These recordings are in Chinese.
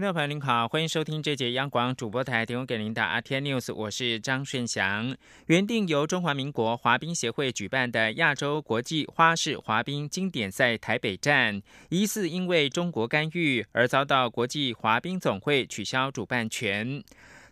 听众朋友您好，欢迎收听这节央广主播台提供给您的 RT News，我是张顺祥。原定由中华民国滑冰协会举办的亚洲国际花式滑冰经典赛台北站，疑似因为中国干预而遭到国际滑冰总会取消主办权。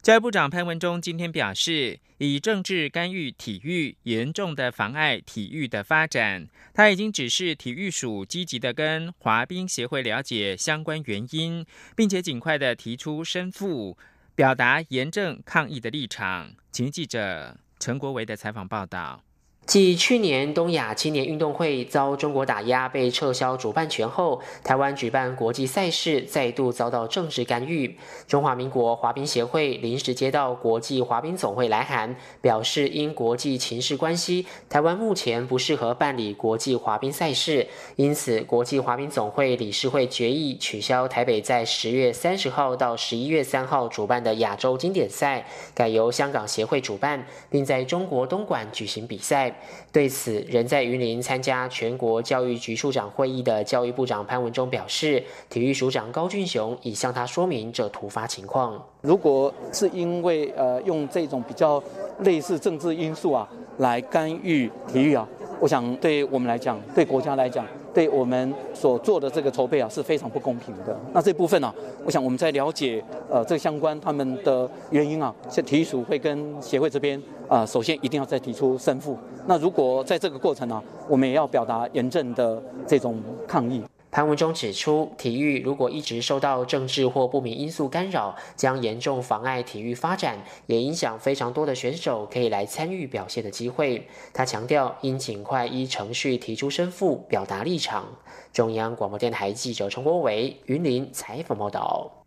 教育部长潘文忠今天表示，以政治干预体育，严重的妨碍体育的发展。他已经指示体育署积极的跟滑冰协会了解相关原因，并且尽快的提出申复，表达严正抗议的立场。请记者陈国维的采访报道。继去年东亚青年运动会遭中国打压被撤销主办权后，台湾举办国际赛事再度遭到政治干预。中华民国滑冰协会临时接到国际滑冰总会来函，表示因国际情势关系，台湾目前不适合办理国际滑冰赛事，因此国际滑冰总会理事会决议取消台北在十月三十号到十一月三号主办的亚洲经典赛，改由香港协会主办，并在中国东莞举行比赛。对此，仍在云林参加全国教育局处长会议的教育部长潘文忠表示，体育署长高俊雄已向他说明这突发情况。如果是因为呃用这种比较类似政治因素啊来干预体育啊，我想对我们来讲，对国家来讲。对我们所做的这个筹备啊是非常不公平的。那这部分呢，我想我们在了解呃这相关他们的原因啊，像体育署会跟协会这边啊，首先一定要再提出申复。那如果在这个过程呢，我们也要表达严正的这种抗议。潘文忠指出，体育如果一直受到政治或不明因素干扰，将严重妨碍体育发展，也影响非常多的选手可以来参与表现的机会。他强调，应尽快依程序提出申复，表达立场。中央广播电台记者陈国伟云林采访报道。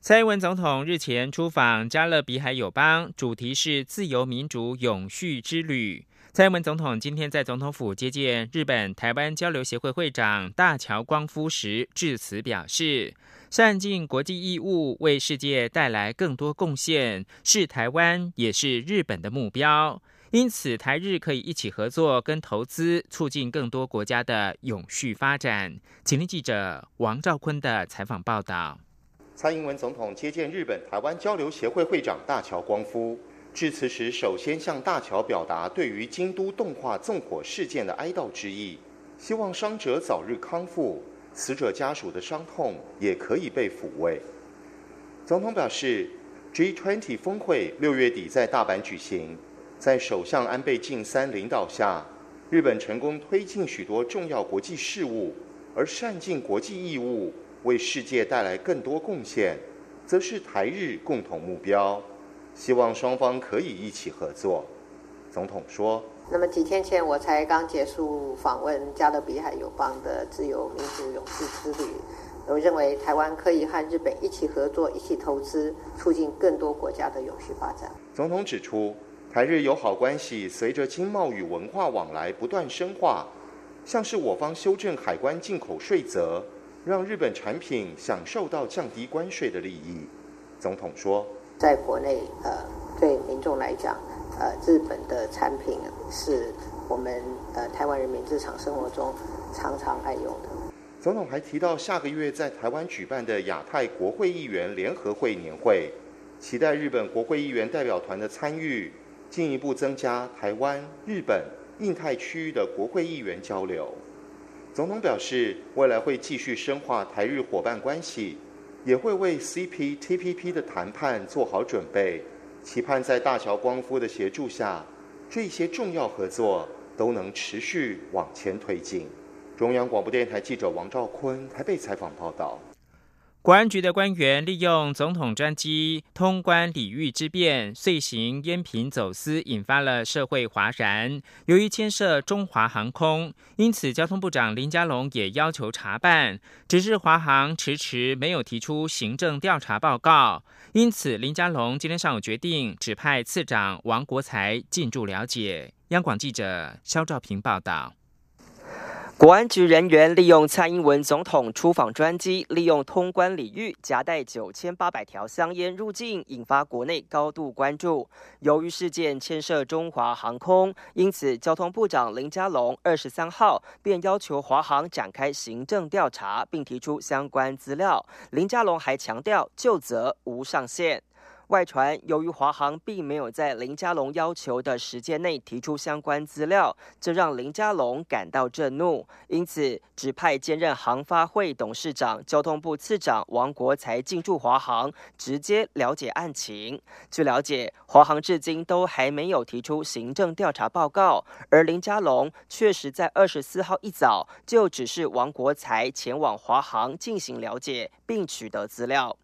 蔡英文总统日前出访加勒比海友邦，主题是自由民主永续之旅。蔡英文总统今天在总统府接见日本台湾交流协会会长大桥光夫时，致辞表示，善尽国际义务，为世界带来更多贡献，是台湾也是日本的目标。因此，台日可以一起合作跟投资，促进更多国家的永续发展。请听记者王兆坤的采访报道。蔡英文总统接见日本台湾交流协会会长大桥光夫。致辞时，首先向大桥表达对于京都动画纵火事件的哀悼之意，希望伤者早日康复，死者家属的伤痛也可以被抚慰。总统表示，G20 峰会六月底在大阪举行，在首相安倍晋三领导下，日本成功推进许多重要国际事务，而善尽国际义务，为世界带来更多贡献，则是台日共同目标。希望双方可以一起合作。总统说：“那么几天前我才刚结束访问加勒比海友邦的自由民主勇士之旅，我认为台湾可以和日本一起合作，一起投资，促进更多国家的永续发展。”总统指出，台日友好关系随着经贸与文化往来不断深化，像是我方修正海关进口税则，让日本产品享受到降低关税的利益。总统说。在国内，呃，对民众来讲，呃，日本的产品是我们呃台湾人民日常生活中常常爱用的。总统还提到，下个月在台湾举办的亚太国会议员联合会年会，期待日本国会议员代表团的参与，进一步增加台湾、日本、印太区域的国会议员交流。总统表示，未来会继续深化台日伙伴关系。也会为 CPTPP 的谈判做好准备，期盼在大桥光夫的协助下，这些重要合作都能持续往前推进。中央广播电台记者王兆坤还被采访报道。国安局的官员利用总统专机通关礼遇之便，遂行烟品走私，引发了社会哗然。由于牵涉中华航空，因此交通部长林佳龙也要求查办，只是华航迟迟没有提出行政调查报告。因此，林佳龙今天上午决定指派次长王国才进驻了解。央广记者肖兆平报道。国安局人员利用蔡英文总统出访专机，利用通关礼遇夹带九千八百条香烟入境，引发国内高度关注。由于事件牵涉中华航空，因此交通部长林佳龙二十三号便要求华航展开行政调查，并提出相关资料。林佳龙还强调，就责无上限。外传，由于华航并没有在林佳龙要求的时间内提出相关资料，这让林佳龙感到震怒，因此指派兼任航发会董事长、交通部次长王国才进驻华航，直接了解案情。据了解，华航至今都还没有提出行政调查报告，而林佳龙确实在二十四号一早就指示王国才前往华航进行了解，并取得资料。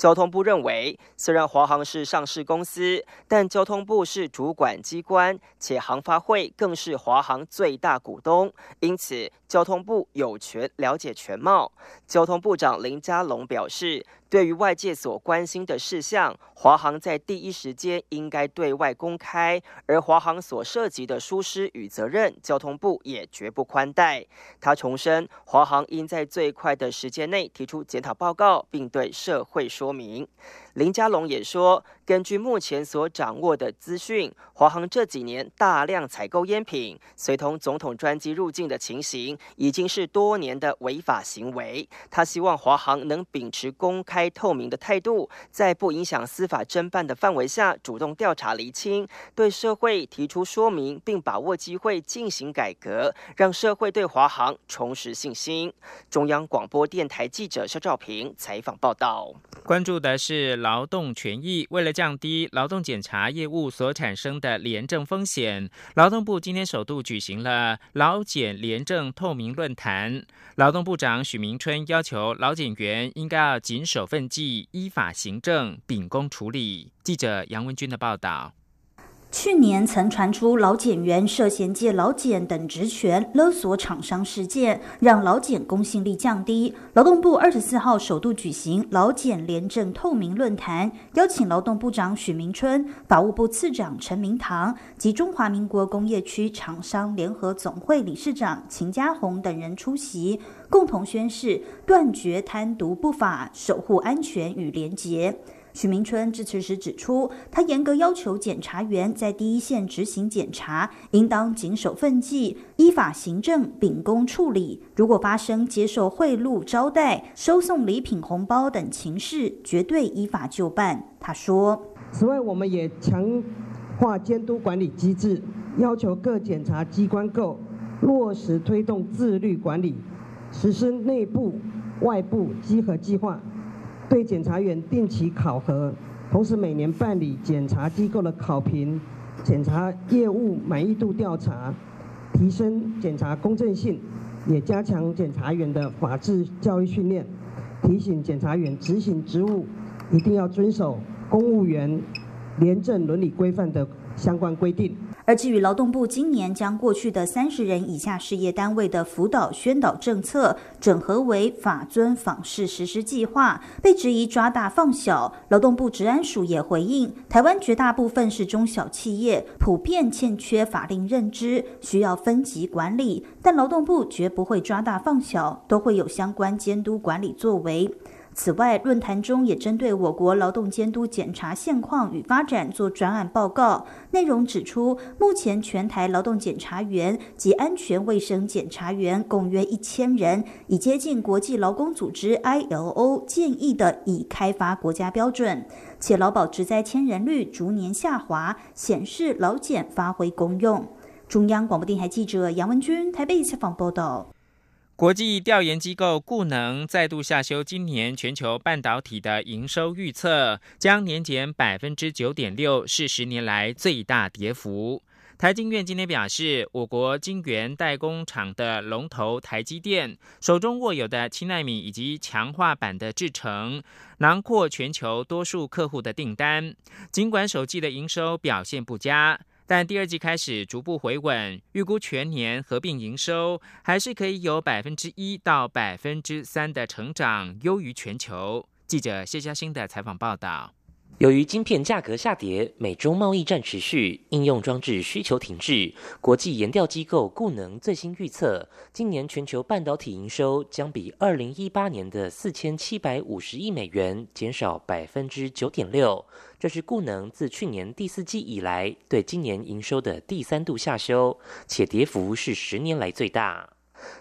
交通部认为，虽然华航是上市公司，但交通部是主管机关，且航发会更是华航最大股东，因此交通部有权了解全貌。交通部长林佳龙表示。对于外界所关心的事项，华航在第一时间应该对外公开，而华航所涉及的疏失与责任，交通部也绝不宽待。他重申，华航应在最快的时间内提出检讨报告，并对社会说明。林佳龙也说，根据目前所掌握的资讯，华航这几年大量采购烟品，随同总统专机入境的情形，已经是多年的违法行为。他希望华航能秉持公开透明的态度，在不影响司法侦办的范围下，主动调查厘清，对社会提出说明，并把握机会进行改革，让社会对华航重拾信心。中央广播电台记者肖兆平采访报道。关注的是劳动权益。为了降低劳动检查业务所产生的廉政风险，劳动部今天首度举行了劳检廉政透明论坛。劳动部长许明春要求劳检员应该要谨守分纪，依法行政，秉公处理。记者杨文军的报道。去年曾传出劳检员涉嫌借劳检等职权勒索厂商事件，让劳检公信力降低。劳动部二十四号首度举行劳检廉政透明论坛，邀请劳动部长许明春、法务部次长陈明堂及中华民国工业区厂商联合总会理事长秦家宏等人出席，共同宣誓断绝贪渎不法，守护安全与廉洁。许明春致辞时指出，他严格要求检察员在第一线执行检查，应当谨守分纪，依法行政，秉公处理。如果发生接受贿赂、招待、收送礼品、红包等情事，绝对依法就办。他说：“此外，我们也强化监督管理机制，要求各检察机关构落实推动自律管理，实施内部、外部稽核计划。”对检察员定期考核，同时每年办理检察机构的考评、检察业务满意度调查，提升检察公正性，也加强检察员的法治教育训练，提醒检察员执行职务一定要遵守公务员廉政伦理规范的相关规定。而至于劳动部今年将过去的三十人以下事业单位的辅导宣导政策整合为法遵访视实施计划，被质疑抓大放小，劳动部治安署也回应，台湾绝大部分是中小企业，普遍欠缺法令认知，需要分级管理，但劳动部绝不会抓大放小，都会有相关监督管理作为。此外，论坛中也针对我国劳动监督检查现况与发展做专案报告，内容指出，目前全台劳动检查员及安全卫生检查员共约一千人，已接近国际劳工组织 ILO 建议的已开发国家标准，且劳保职灾千人率逐年下滑，显示劳检发挥功用。中央广播电台记者杨文君台北采访报道。国际调研机构固能再度下修今年全球半导体的营收预测，将年减百分之九点六，是十年来最大跌幅。台经院今天表示，我国晶圆代工厂的龙头台积电手中握有的七纳米以及强化版的制程，囊括全球多数客户的订单。尽管首季的营收表现不佳。但第二季开始逐步回稳，预估全年合并营收还是可以有百分之一到百分之三的成长，优于全球。记者谢嘉欣的采访报道。由于晶片价格下跌，美中贸易战持续，应用装置需求停滞，国际研调机构固能最新预测，今年全球半导体营收将比二零一八年的四千七百五十亿美元减少百分之九点六，这是固能自去年第四季以来对今年营收的第三度下修，且跌幅是十年来最大。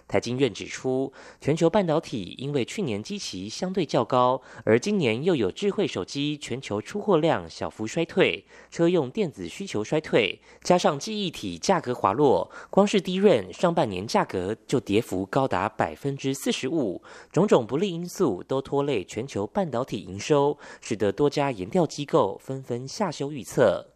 台经院指出，全球半导体因为去年基期相对较高，而今年又有智慧手机全球出货量小幅衰退，车用电子需求衰退，加上记忆体价格滑落，光是低润上半年价格就跌幅高达百分之四十五，种种不利因素都拖累全球半导体营收，使得多家研调机构纷纷下修预测。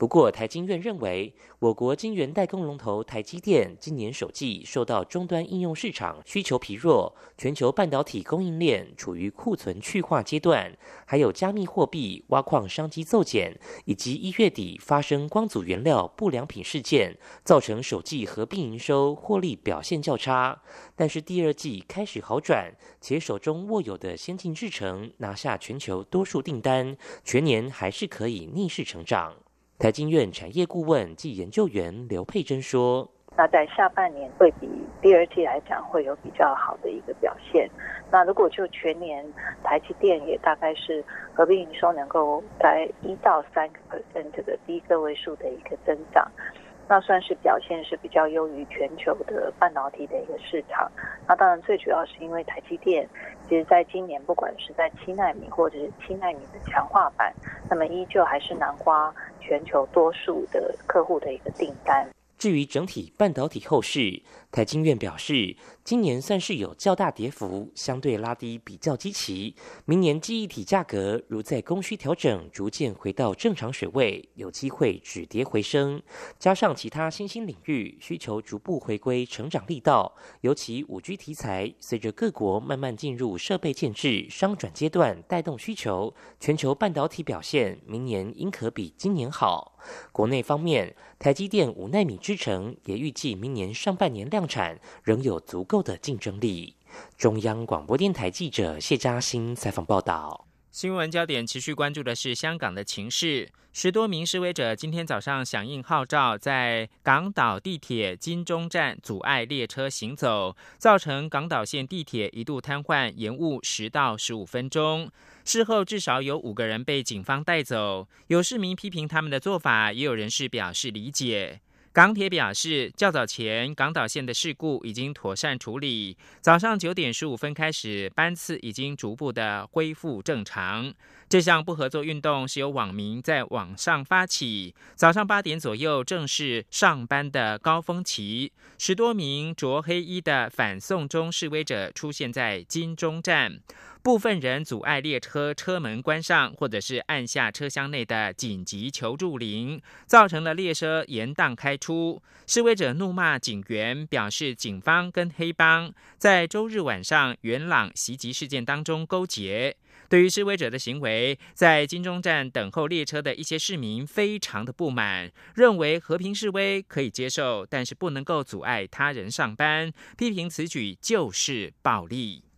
不过，台经院认为，我国晶圆代工龙头台积电今年首季受到终端应用市场需求疲弱，全球半导体供应链处于库存去化阶段，还有加密货币挖矿商机骤减，以及一月底发生光阻原料不良品事件，造成首季合并营收获利表现较差。但是第二季开始好转，且手中握有的先进制程拿下全球多数订单，全年还是可以逆势成长。台经院产业顾问暨研究员刘佩珍说：“那在下半年会比第二季来讲会有比较好的一个表现。那如果就全年，台积电也大概是合并营收能够在一到三个 percent 这个低个位数的一个增长。”那算是表现是比较优于全球的半导体的一个市场。那当然最主要是因为台积电，其实在今年不管是在七纳米或者是七纳米的强化版，那么依旧还是南瓜全球多数的客户的一个订单。至于整体半导体后市，台经院表示，今年算是有较大跌幅，相对拉低比较基期。明年记忆体价格如在供需调整逐渐回到正常水位，有机会止跌回升。加上其他新兴领域需求逐步回归成长力道，尤其五 G 题材随着各国慢慢进入设备建制商转阶段，带动需求，全球半导体表现明年应可比今年好。国内方面，台积电五纳米制程也预计明年上半年量产，仍有足够的竞争力。中央广播电台记者谢嘉欣采访报道。新闻焦点持续关注的是香港的情势。十多名示威者今天早上响应号召，在港岛地铁金钟站阻碍列车行走，造成港岛线地铁一度瘫痪，延误十到十五分钟。事后至少有五个人被警方带走。有市民批评他们的做法，也有人士表示理解。港铁表示，较早前港岛线的事故已经妥善处理。早上九点十五分开始，班次已经逐步的恢复正常。这项不合作运动是由网民在网上发起。早上八点左右，正是上班的高峰期，十多名着黑衣的反送中示威者出现在金钟站。部分人阻碍列车车门关上，或者是按下车厢内的紧急求助铃，造成了列车延宕开出。示威者怒骂警员，表示警方跟黑帮在周日晚上元朗袭击事件当中勾结。对于示威者的行为，在金钟站等候列车的一些市民非常的不满，认为和平示威可以接受，但是不能够阻碍他人上班，批评此举就是暴力。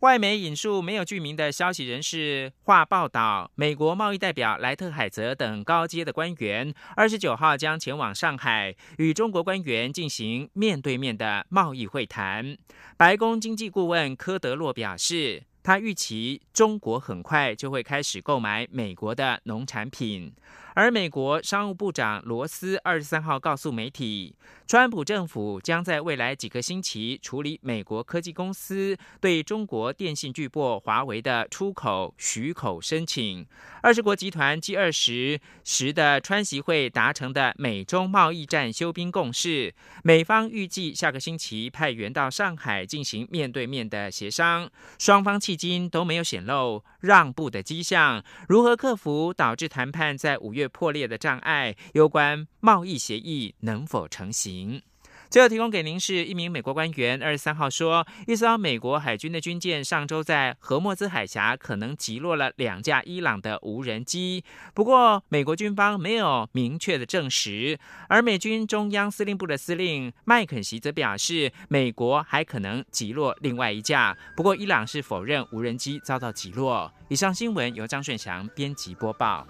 外媒引述没有具名的消息人士话报道，美国贸易代表莱特海泽等高阶的官员，二十九号将前往上海，与中国官员进行面对面的贸易会谈。白宫经济顾问科德洛表示，他预期中国很快就会开始购买美国的农产品。而美国商务部长罗斯二十三号告诉媒体，川普政府将在未来几个星期处理美国科技公司对中国电信巨擘华为的出口许可申请。二十国集团 G 二十时的川习会达成的美中贸易战休兵共识，美方预计下个星期派员到上海进行面对面的协商，双方迄今都没有显露让步的迹象。如何克服导致谈判在五月？破裂的障碍，有关贸易协议能否成型？最后提供给您是一名美国官员二十三号说，一艘美国海军的军舰上周在荷莫兹海峡可能击落了两架伊朗的无人机，不过美国军方没有明确的证实。而美军中央司令部的司令麦肯锡则表示，美国还可能击落另外一架，不过伊朗是否认无人机遭到击落。以上新闻由张顺祥编辑播报。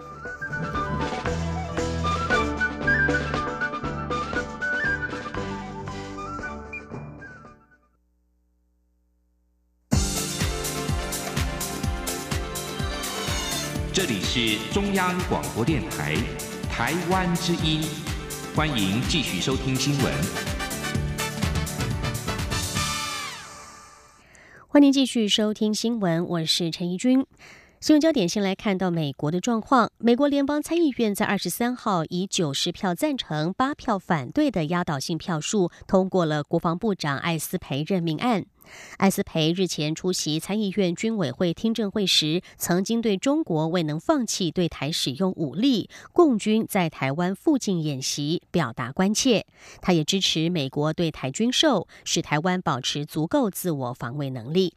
这里是中央广播电台台湾之音，欢迎继续收听新闻。欢迎继续收听新闻，我是陈怡君。新闻焦点先来看到美国的状况。美国联邦参议院在二十三号以九十票赞成、八票反对的压倒性票数通过了国防部长艾斯培任命案。艾斯培日前出席参议院军委会听证会时，曾经对中国未能放弃对台使用武力、共军在台湾附近演习表达关切。他也支持美国对台军售，使台湾保持足够自我防卫能力。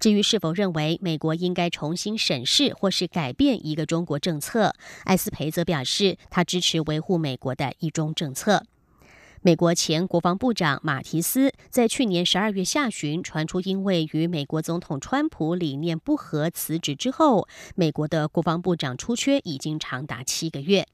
至于是否认为美国应该重新审视或是改变一个中国政策，艾斯培则表示，他支持维护美国的一中政策。美国前国防部长马提斯在去年十二月下旬传出因为与美国总统川普理念不合辞职之后，美国的国防部长出缺已经长达七个月。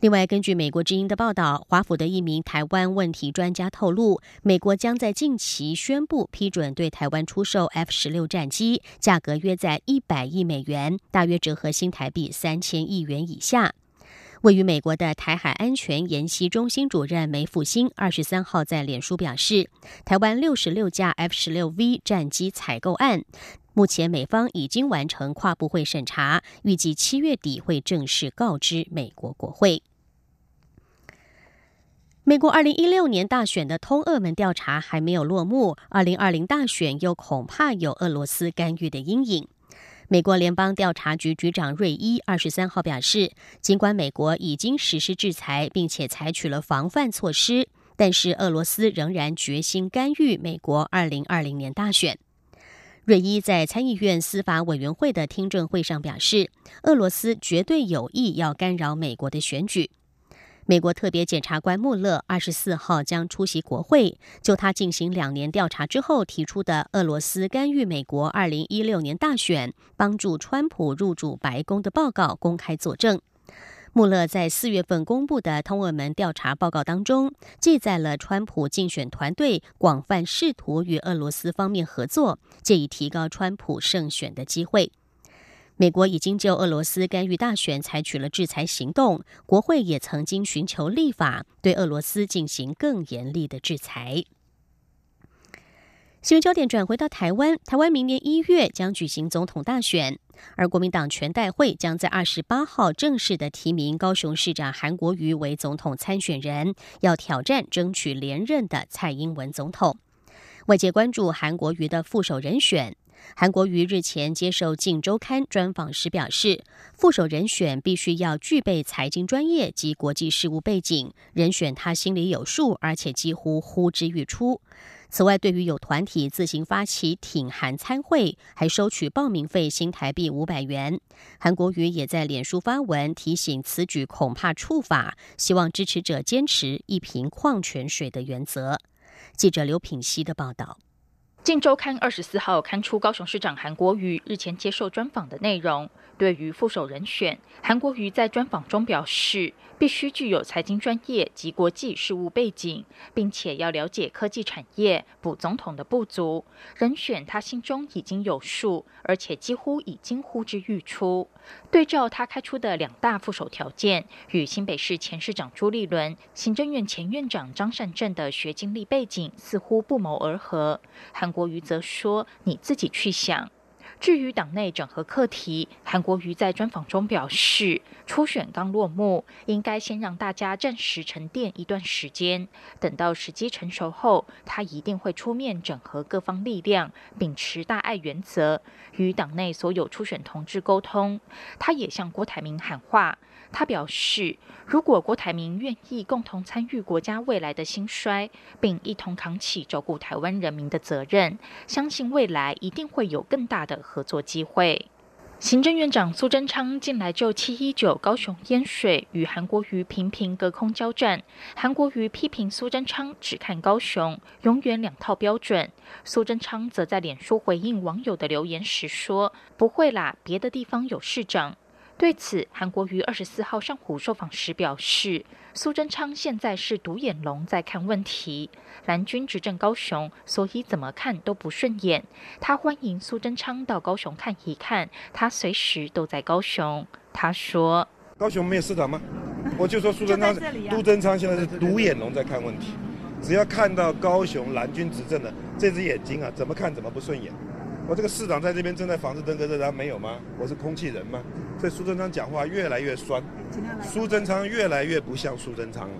另外，根据美国之音的报道，华府的一名台湾问题专家透露，美国将在近期宣布批准对台湾出售 F 十六战机，价格约在一百亿美元，大约折合新台币三千亿元以下。位于美国的台海安全研习中心主任梅复兴二十三号在脸书表示，台湾六十六架 F 十六 V 战机采购案，目前美方已经完成跨部会审查，预计七月底会正式告知美国国会。美国二零一六年大选的通俄门调查还没有落幕，二零二零大选又恐怕有俄罗斯干预的阴影。美国联邦调查局局长瑞伊二十三号表示，尽管美国已经实施制裁，并且采取了防范措施，但是俄罗斯仍然决心干预美国二零二零年大选。瑞伊在参议院司法委员会的听证会上表示，俄罗斯绝对有意要干扰美国的选举。美国特别检察官穆勒二十四号将出席国会，就他进行两年调查之后提出的俄罗斯干预美国二零一六年大选、帮助川普入主白宫的报告公开作证。穆勒在四月份公布的通俄门调查报告当中，记载了川普竞选团队广泛试图与俄罗斯方面合作，借以提高川普胜选的机会。美国已经就俄罗斯干预大选采取了制裁行动，国会也曾经寻求立法对俄罗斯进行更严厉的制裁。新闻焦点转回到台湾，台湾明年一月将举行总统大选，而国民党全代会将在二十八号正式的提名高雄市长韩国瑜为总统参选人，要挑战争取连任的蔡英文总统。外界关注韩国瑜的副手人选。韩国瑜日前接受《镜周刊》专访时表示，副手人选必须要具备财经专业及国际事务背景，人选他心里有数，而且几乎呼之欲出。此外，对于有团体自行发起挺韩参会，还收取报名费新台币五百元，韩国瑜也在脸书发文提醒，此举恐怕触法，希望支持者坚持一瓶矿泉水的原则。记者刘品希的报道。《镜周刊》二十四号刊出高雄市长韩国瑜日前接受专访的内容。对于副手人选，韩国瑜在专访中表示，必须具有财经专业及国际事务背景，并且要了解科技产业，补总统的不足。人选他心中已经有数，而且几乎已经呼之欲出。对照他开出的两大副手条件，与新北市前市长朱立伦、行政院前院长张善政的学经历背景似乎不谋而合。韩国瑜则说：“你自己去想。”至于党内整合课题，韩国瑜在专访中表示，初选刚落幕，应该先让大家暂时沉淀一段时间，等到时机成熟后，他一定会出面整合各方力量，秉持大爱原则，与党内所有初选同志沟通。他也向郭台铭喊话。他表示，如果郭台铭愿意共同参与国家未来的兴衰，并一同扛起照顾台湾人民的责任，相信未来一定会有更大的合作机会。行政院长苏贞昌近来就七一九高雄淹水与韩国瑜频频隔空交战，韩国瑜批评苏贞昌只看高雄，永远两套标准。苏贞昌则在脸书回应网友的留言时说：“不会啦，别的地方有市长。”对此，韩国瑜二十四号上午受访时表示，苏贞昌现在是独眼龙在看问题，蓝军执政高雄，所以怎么看都不顺眼。他欢迎苏贞昌到高雄看一看，他随时都在高雄。他说：“高雄没有市长吗？我就说苏贞昌、苏贞昌现在是独眼龙在看问题，只要看到高雄蓝军执政的这只眼睛啊，怎么看怎么不顺眼。”我这个市长在这边正在房子登革热，他没有吗？我是空气人吗？所以苏贞昌讲话越来越酸，苏贞昌越来越不像苏贞昌了。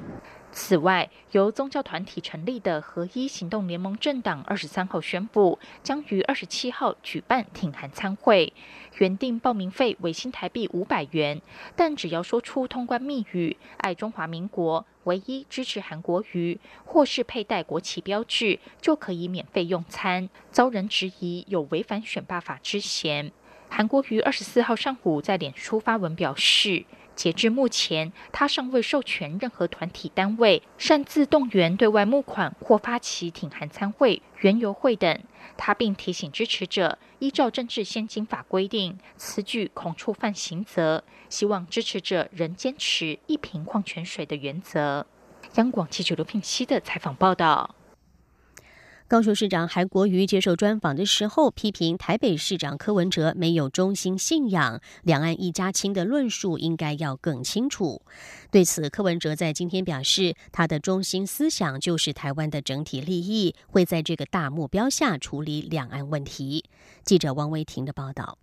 此外，由宗教团体成立的合一行动联盟政党二十三号宣布，将于二十七号举办挺韩参会，原定报名费为新台币五百元，但只要说出通关密语“爱中华民国”，唯一支持韩国瑜，或是佩戴国旗标志，就可以免费用餐，遭人质疑有违反选罢法之嫌。韩国瑜二十四号上午在脸书发文表示。截至目前，他尚未授权任何团体单位擅自动员对外募款或发起挺韩参会、原油会等。他并提醒支持者，依照政治先经法规定，此举恐触犯刑责，希望支持者仍坚持一瓶矿泉水的原则。央广记者刘聘熙的采访报道。高雄市长韩国瑜接受专访的时候，批评台北市长柯文哲没有中心信仰，两岸一家亲的论述应该要更清楚。对此，柯文哲在今天表示，他的中心思想就是台湾的整体利益，会在这个大目标下处理两岸问题。记者王维婷的报道。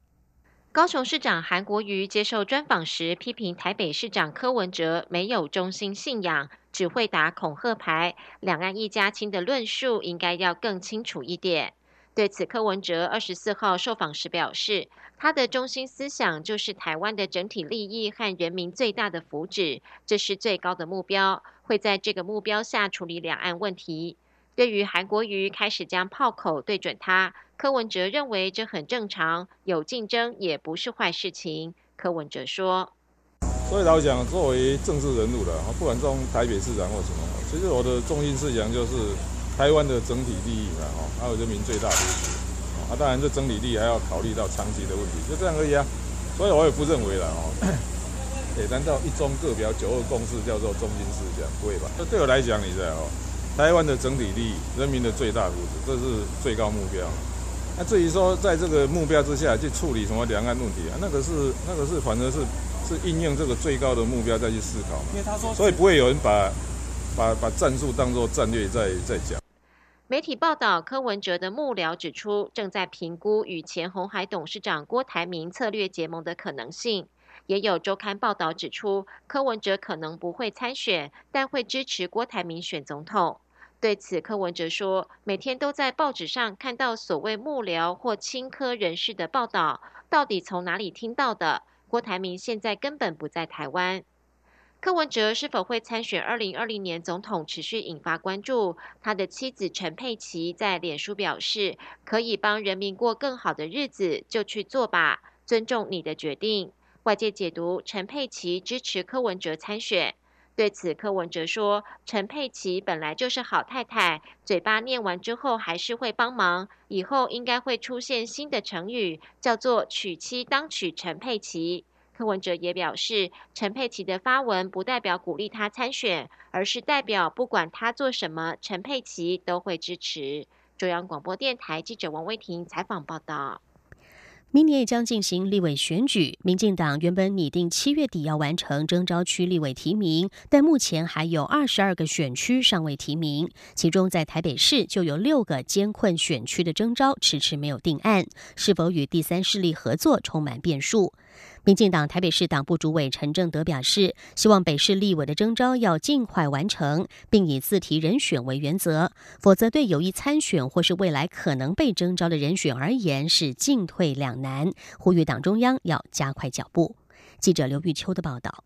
高雄市长韩国瑜接受专访时，批评台北市长柯文哲没有中心信仰。只会打恐吓牌，两岸一家亲的论述应该要更清楚一点。对此，柯文哲二十四号受访时表示，他的中心思想就是台湾的整体利益和人民最大的福祉，这是最高的目标，会在这个目标下处理两岸问题。对于韩国瑜开始将炮口对准他，柯文哲认为这很正常，有竞争也不是坏事情。柯文哲说。所以老讲，作为政治人物的，不管从台北市长或什么，其实我的中心思想就是台湾的整体利益嘛，哈，还有人民最大利益，啊，当然这整体利益还要考虑到长期的问题，就这样而已啊。所以我也不认为了，哦，哎，难道一中各表九二共识叫做中心思想？不会吧？这对我来讲，你知道哦，台湾的整体利益，人民的最大福祉，这是最高目标。那至于说在这个目标之下去处理什么两岸问题啊，那个是那个是反正是。是应用这个最高的目标再去思考，因为他说，所以不会有人把把把战术当做战略在在讲。媒体报道，柯文哲的幕僚指出，正在评估与前红海董事长郭台铭策略结盟的可能性。也有周刊报道指出，柯文哲可能不会参选，但会支持郭台铭选总统。对此，柯文哲说，每天都在报纸上看到所谓幕僚或亲科人士的报道，到底从哪里听到的？郭台铭现在根本不在台湾。柯文哲是否会参选二零二零年总统，持续引发关注。他的妻子陈佩琪在脸书表示：“可以帮人民过更好的日子，就去做吧，尊重你的决定。”外界解读陈佩琪支持柯文哲参选。对此，柯文哲说：“陈佩琪本来就是好太太，嘴巴念完之后还是会帮忙。以后应该会出现新的成语，叫做‘娶妻当娶陈佩琪’。”柯文哲也表示，陈佩琪的发文不代表鼓励他参选，而是代表不管他做什么，陈佩琪都会支持。中央广播电台记者王威婷采访报道。明年也将进行立委选举，民进党原本拟定七月底要完成征召区立委提名，但目前还有二十二个选区尚未提名，其中在台北市就有六个艰困选区的征召迟迟没有定案，是否与第三势力合作充满变数。民进党台北市党部主委陈正德表示，希望北市立委的征召要尽快完成，并以自提人选为原则，否则对有意参选或是未来可能被征召的人选而言是进退两难。呼吁党中央要加快脚步。记者刘玉秋的报道。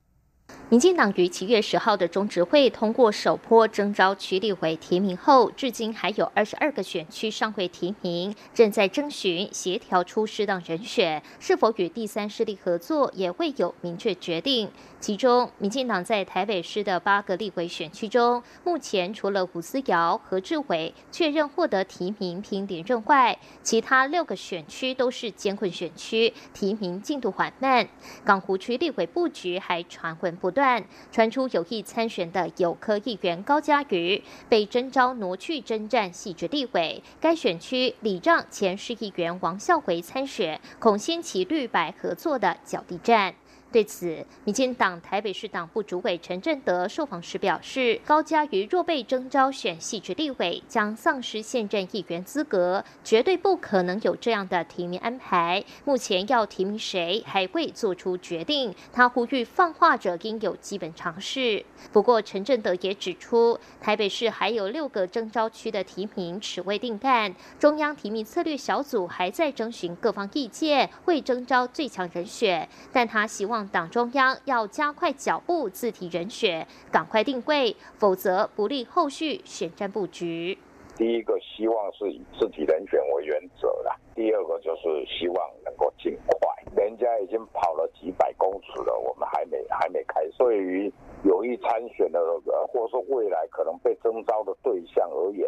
民进党于七月十号的中执会通过首波征召区立委提名后，至今还有二十二个选区尚未提名，正在征询协调出适当人选，是否与第三势力合作也未有明确决定。其中，民进党在台北市的八个立委选区中，目前除了胡思瑶、何志伟确认获得提名平连任外，其他六个选区都是艰困选区，提名进度缓慢。港湖区立委布局还传闻不断，传出有意参选的有科议员高嘉瑜被征召挪去征战细致立委，该选区礼让前市议员王孝回参选，恐掀起绿白合作的角地战。对此，民进党台北市党部主委陈振德受访时表示，高嘉瑜若被征召选系职立委，将丧失现任议员资格，绝对不可能有这样的提名安排。目前要提名谁，还未做出决定。他呼吁放话者应有基本常识。不过，陈振德也指出，台北市还有六个征召区的提名迟未定案，中央提名策略小组还在征询各方意见，会征召最强人选。但他希望。党中央要加快脚步，自提人选，赶快定位，否则不利后续选战布局。第一个希望是以自己人选为原则啦，第二个就是希望能够尽快。人家已经跑了几百公尺了，我们还没还没开。对于有意参选的，或是未来可能被征召的对象而言，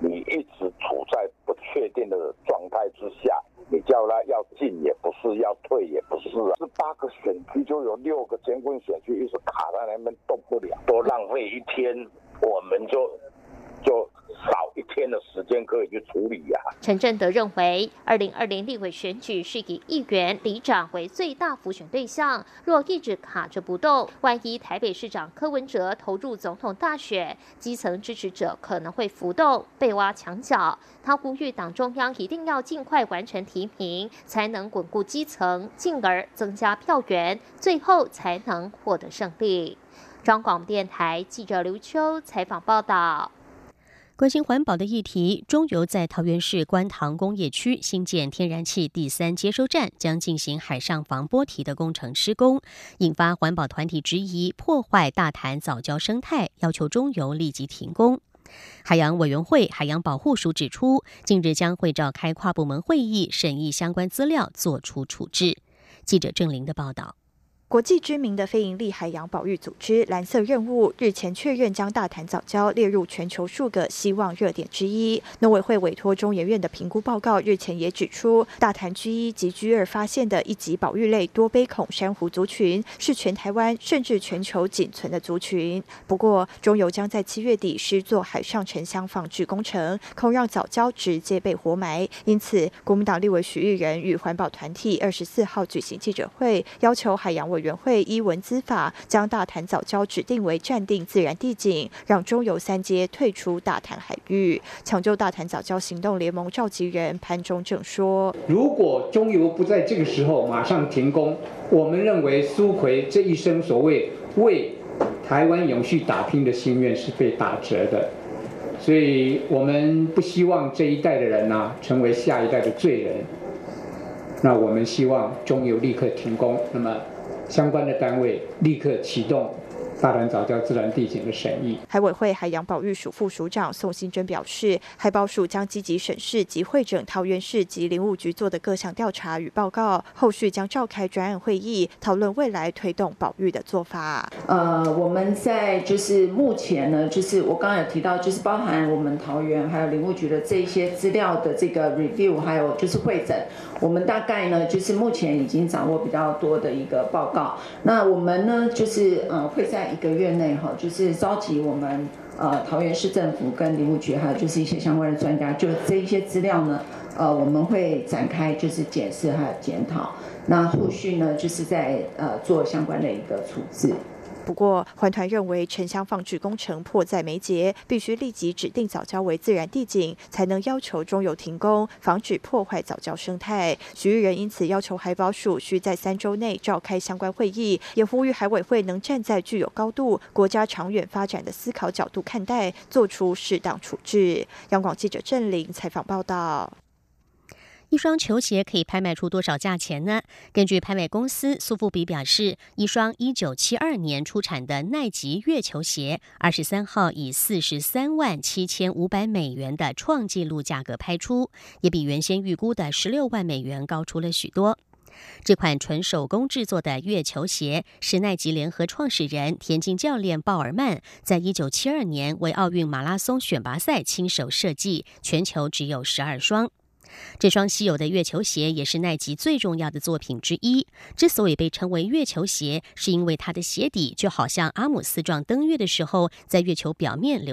你一直处在不确定的状态之下。你叫他要进也不是，要退也不是啊。这八个选区就有六个监控选区，一直卡在那边动不了，多浪费一天，我们就就。的时间可以去处理呀。陈振德认为，二零二零立委选举是以议员、里长为最大浮选对象，若一直卡着不动，万一台北市长柯文哲投入总统大选，基层支持者可能会浮动，被挖墙角。他呼吁党中央一定要尽快完成提名，才能稳固基层，进而增加票源，最后才能获得胜利。中广电台记者刘秋采访报道。关心环保的议题，中油在桃园市观塘工业区新建天然气第三接收站，将进行海上防波堤的工程施工，引发环保团体质疑，破坏大潭藻礁生态，要求中油立即停工。海洋委员会海洋保护署指出，近日将会召开跨部门会议，审议相关资料，作出处置。记者郑玲的报道。国际知名的非营利海洋保育组织蓝色任务日前确认将大潭藻礁列入全球数个希望热点之一。农委会委托中研院的评估报告日前也指出，大潭 G 一及 G 二发现的一级保育类多杯孔珊瑚族群是全台湾甚至全球仅存的族群。不过，中油将在七月底施作海上沉箱放置工程，恐让藻礁直接被活埋。因此，国民党立委许玉仁与环保团体二十四号举行记者会，要求海洋委。委员会依文资法将大潭早礁指定为暂定自然地景，让中油三阶退出大潭海域。抢救大潭早礁行动联盟召集人潘中正说：“如果中油不在这个时候马上停工，我们认为苏奎这一生所谓为台湾永续打拼的心愿是被打折的。所以我们不希望这一代的人呐成为下一代的罪人。那我们希望中油立刻停工。那么。”相关的单位立刻启动。大潭早教自然地景的审议，海委会海洋保育署副署长宋新珍表示，海保署将积极审视及会诊桃园市及林务局做的各项调查与报告，后续将召开专案会议，讨论未来推动保育的做法。呃，我们在就是目前呢，就是我刚刚有提到，就是包含我们桃园还有林务局的这一些资料的这个 review，还有就是会诊，我们大概呢就是目前已经掌握比较多的一个报告。那我们呢就是呃会在一个月内哈，就是召集我们呃桃园市政府跟林务局，还有就是一些相关的专家，就这一些资料呢，呃我们会展开就是检视还有检讨，那后续呢就是在呃做相关的一个处置。不过，环团认为沉箱放置工程迫在眉睫，必须立即指定早礁为自然地景，才能要求中油停工，防止破坏早礁生态。徐玉仁因此要求海保署需在三周内召开相关会议，也呼吁海委会能站在具有高度、国家长远发展的思考角度看待，做出适当处置。央广记者郑玲采访报道。一双球鞋可以拍卖出多少价钱呢？根据拍卖公司苏富比表示，一双一九七二年出产的耐吉月球鞋，二十三号以四十三万七千五百美元的创纪录价格拍出，也比原先预估的十六万美元高出了许多。这款纯手工制作的月球鞋是耐吉联合创始人、田径教练鲍尔曼在一九七二年为奥运马拉松选拔赛亲手设计，全球只有十二双。这双稀有的月球鞋也是奈吉最重要的作品之一。之所以被称为月球鞋，是因为它的鞋底就好像阿姆斯壮登月的时候在月球表面留。